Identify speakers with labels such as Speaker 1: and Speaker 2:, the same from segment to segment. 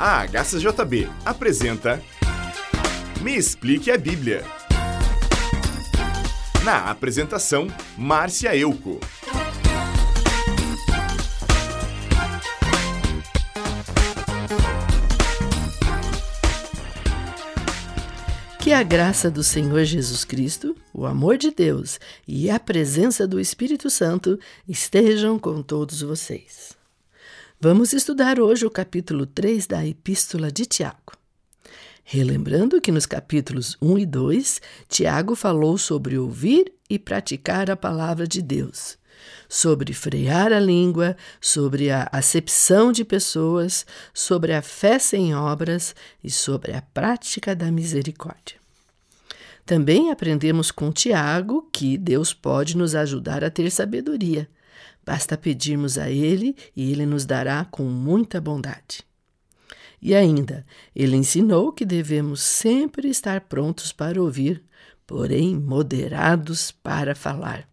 Speaker 1: A HCJB apresenta Me Explique a Bíblia. Na apresentação, Márcia Euco.
Speaker 2: Que a graça do Senhor Jesus Cristo, o amor de Deus e a presença do Espírito Santo estejam com todos vocês. Vamos estudar hoje o capítulo 3 da Epístola de Tiago. Relembrando que nos capítulos 1 e 2, Tiago falou sobre ouvir e praticar a palavra de Deus, sobre frear a língua, sobre a acepção de pessoas, sobre a fé sem obras e sobre a prática da misericórdia. Também aprendemos com Tiago que Deus pode nos ajudar a ter sabedoria. Basta pedirmos a Ele e Ele nos dará com muita bondade. E ainda, ele ensinou que devemos sempre estar prontos para ouvir, porém moderados para falar.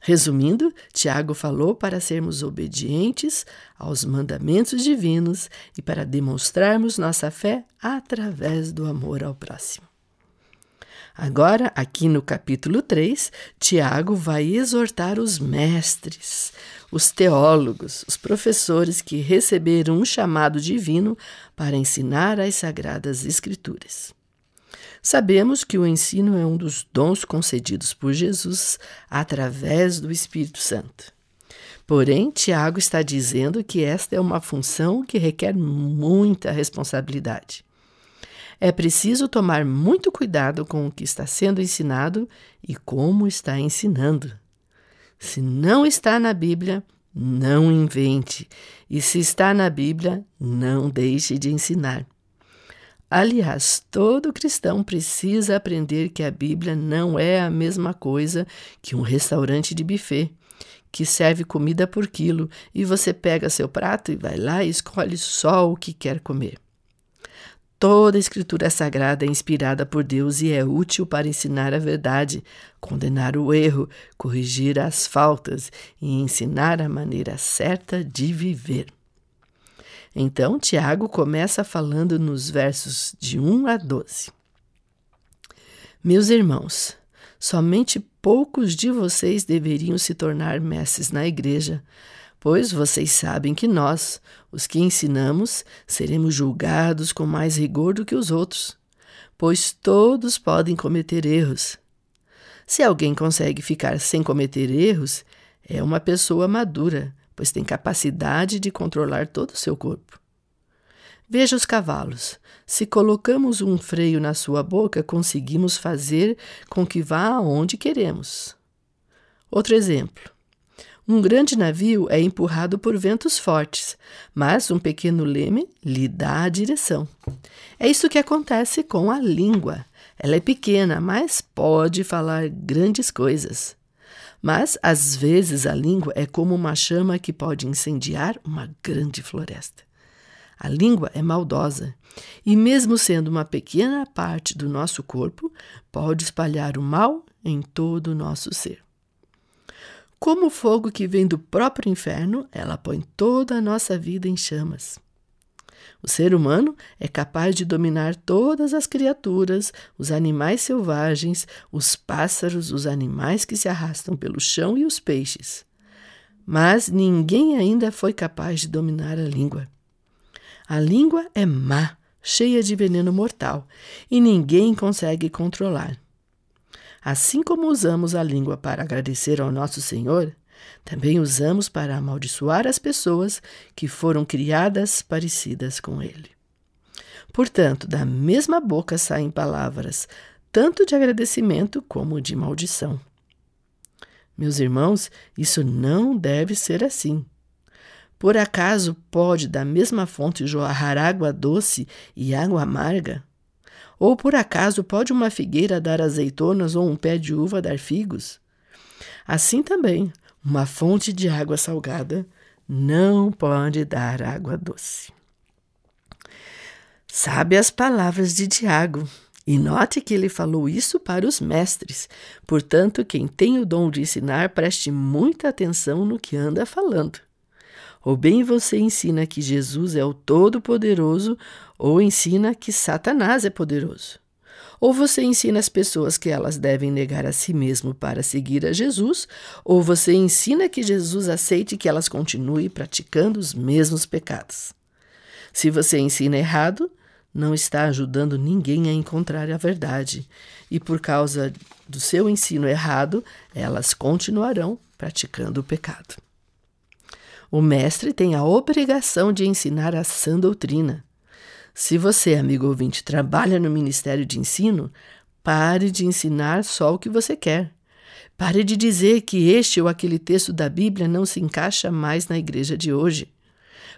Speaker 2: Resumindo, Tiago falou para sermos obedientes aos mandamentos divinos e para demonstrarmos nossa fé através do amor ao próximo. Agora, aqui no capítulo 3, Tiago vai exortar os mestres, os teólogos, os professores que receberam um chamado divino para ensinar as sagradas Escrituras. Sabemos que o ensino é um dos dons concedidos por Jesus através do Espírito Santo. Porém, Tiago está dizendo que esta é uma função que requer muita responsabilidade. É preciso tomar muito cuidado com o que está sendo ensinado e como está ensinando. Se não está na Bíblia, não invente, e se está na Bíblia, não deixe de ensinar. Aliás, todo cristão precisa aprender que a Bíblia não é a mesma coisa que um restaurante de buffet, que serve comida por quilo e você pega seu prato e vai lá e escolhe só o que quer comer. Toda a Escritura sagrada é inspirada por Deus e é útil para ensinar a verdade, condenar o erro, corrigir as faltas e ensinar a maneira certa de viver. Então, Tiago começa falando nos versos de 1 a 12. Meus irmãos, somente poucos de vocês deveriam se tornar mestres na igreja pois vocês sabem que nós, os que ensinamos, seremos julgados com mais rigor do que os outros, pois todos podem cometer erros. Se alguém consegue ficar sem cometer erros, é uma pessoa madura, pois tem capacidade de controlar todo o seu corpo. Veja os cavalos. Se colocamos um freio na sua boca, conseguimos fazer com que vá aonde queremos. Outro exemplo. Um grande navio é empurrado por ventos fortes, mas um pequeno leme lhe dá a direção. É isso que acontece com a língua. Ela é pequena, mas pode falar grandes coisas. Mas, às vezes, a língua é como uma chama que pode incendiar uma grande floresta. A língua é maldosa e, mesmo sendo uma pequena parte do nosso corpo, pode espalhar o mal em todo o nosso ser. Como o fogo que vem do próprio inferno, ela põe toda a nossa vida em chamas. O ser humano é capaz de dominar todas as criaturas, os animais selvagens, os pássaros, os animais que se arrastam pelo chão e os peixes. Mas ninguém ainda foi capaz de dominar a língua. A língua é má, cheia de veneno mortal, e ninguém consegue controlar. Assim como usamos a língua para agradecer ao nosso Senhor, também usamos para amaldiçoar as pessoas que foram criadas parecidas com Ele. Portanto, da mesma boca saem palavras tanto de agradecimento como de maldição. Meus irmãos, isso não deve ser assim. Por acaso pode da mesma fonte jorrar água doce e água amarga? Ou por acaso pode uma figueira dar azeitonas ou um pé de uva dar figos? Assim também, uma fonte de água salgada não pode dar água doce. Sabe as palavras de Tiago. E note que ele falou isso para os mestres. Portanto, quem tem o dom de ensinar, preste muita atenção no que anda falando. Ou bem você ensina que Jesus é o Todo-Poderoso, ou ensina que Satanás é poderoso. Ou você ensina as pessoas que elas devem negar a si mesmo para seguir a Jesus, ou você ensina que Jesus aceite que elas continuem praticando os mesmos pecados. Se você ensina errado, não está ajudando ninguém a encontrar a verdade, e por causa do seu ensino errado, elas continuarão praticando o pecado. O mestre tem a obrigação de ensinar a sã doutrina. Se você, amigo ouvinte, trabalha no Ministério de Ensino, pare de ensinar só o que você quer. Pare de dizer que este ou aquele texto da Bíblia não se encaixa mais na igreja de hoje.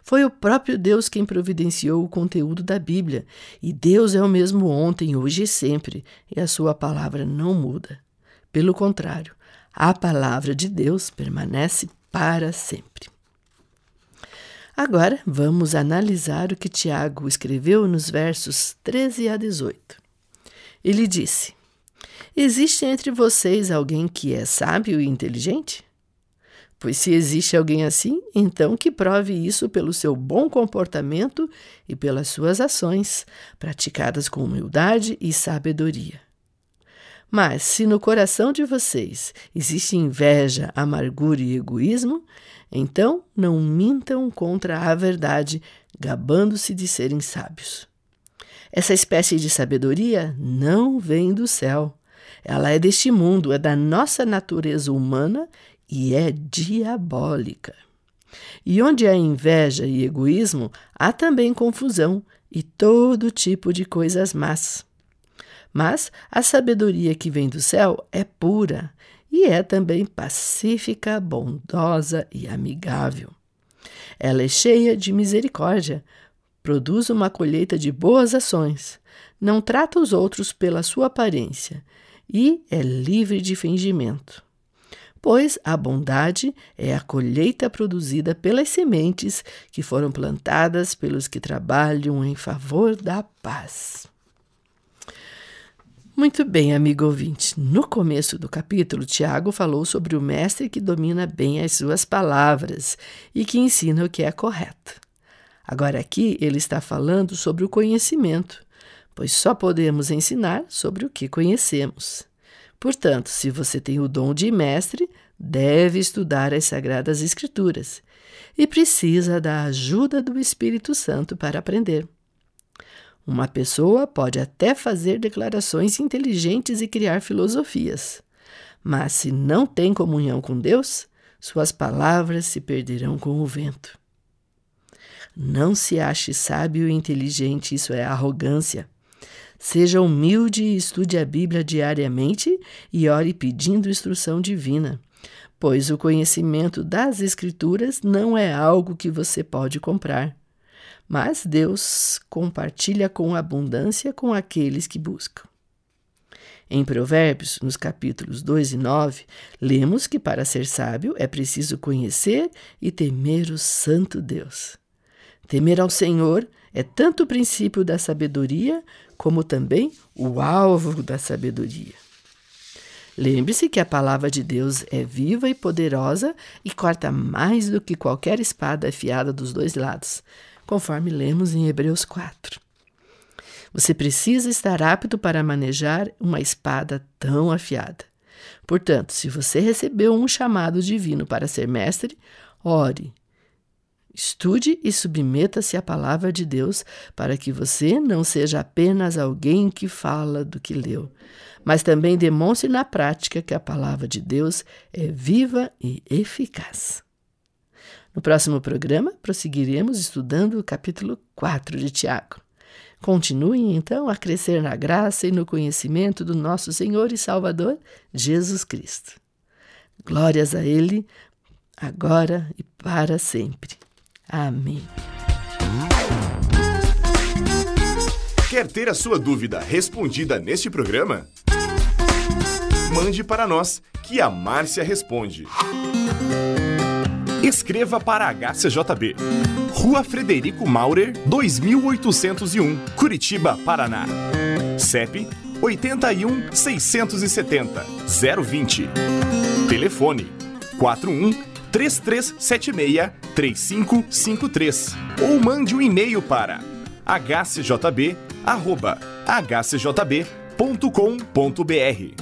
Speaker 2: Foi o próprio Deus quem providenciou o conteúdo da Bíblia, e Deus é o mesmo ontem, hoje e sempre, e a sua palavra não muda. Pelo contrário, a palavra de Deus permanece para sempre. Agora vamos analisar o que Tiago escreveu nos versos 13 a 18. Ele disse: Existe entre vocês alguém que é sábio e inteligente? Pois se existe alguém assim, então que prove isso pelo seu bom comportamento e pelas suas ações, praticadas com humildade e sabedoria. Mas se no coração de vocês existe inveja, amargura e egoísmo, então não mintam contra a verdade, gabando-se de serem sábios. Essa espécie de sabedoria não vem do céu. Ela é deste mundo, é da nossa natureza humana e é diabólica. E onde há inveja e egoísmo, há também confusão e todo tipo de coisas más. Mas a sabedoria que vem do céu é pura e é também pacífica, bondosa e amigável. Ela é cheia de misericórdia, produz uma colheita de boas ações, não trata os outros pela sua aparência e é livre de fingimento. Pois a bondade é a colheita produzida pelas sementes que foram plantadas pelos que trabalham em favor da paz. Muito bem, amigo ouvinte. No começo do capítulo, Tiago falou sobre o mestre que domina bem as suas palavras e que ensina o que é correto. Agora, aqui, ele está falando sobre o conhecimento, pois só podemos ensinar sobre o que conhecemos. Portanto, se você tem o dom de mestre, deve estudar as Sagradas Escrituras e precisa da ajuda do Espírito Santo para aprender. Uma pessoa pode até fazer declarações inteligentes e criar filosofias, mas se não tem comunhão com Deus, suas palavras se perderão com o vento. Não se ache sábio e inteligente, isso é arrogância. Seja humilde e estude a Bíblia diariamente e ore pedindo instrução divina, pois o conhecimento das Escrituras não é algo que você pode comprar mas Deus compartilha com abundância com aqueles que buscam. Em Provérbios, nos capítulos 2 e 9, lemos que para ser sábio é preciso conhecer e temer o Santo Deus. Temer ao Senhor é tanto o princípio da sabedoria como também o alvo da sabedoria. Lembre-se que a palavra de Deus é viva e poderosa e corta mais do que qualquer espada afiada dos dois lados, conforme lemos em Hebreus 4. Você precisa estar apto para manejar uma espada tão afiada. Portanto, se você recebeu um chamado divino para ser mestre, ore. Estude e submeta-se à palavra de Deus para que você não seja apenas alguém que fala do que leu, mas também demonstre na prática que a palavra de Deus é viva e eficaz. No próximo programa, prosseguiremos estudando o capítulo 4 de Tiago. Continue então a crescer na graça e no conhecimento do nosso Senhor e Salvador, Jesus Cristo. Glórias a Ele, agora e para sempre. Amém.
Speaker 1: Quer ter a sua dúvida respondida neste programa? Mande para nós, que a Márcia responde. Escreva para a HCJB. Rua Frederico Maurer, 2801, Curitiba, Paraná. CEP 81 670 020. Telefone 41 3376-3553 ou mande um e-mail para hcjb@hcjb.com.br.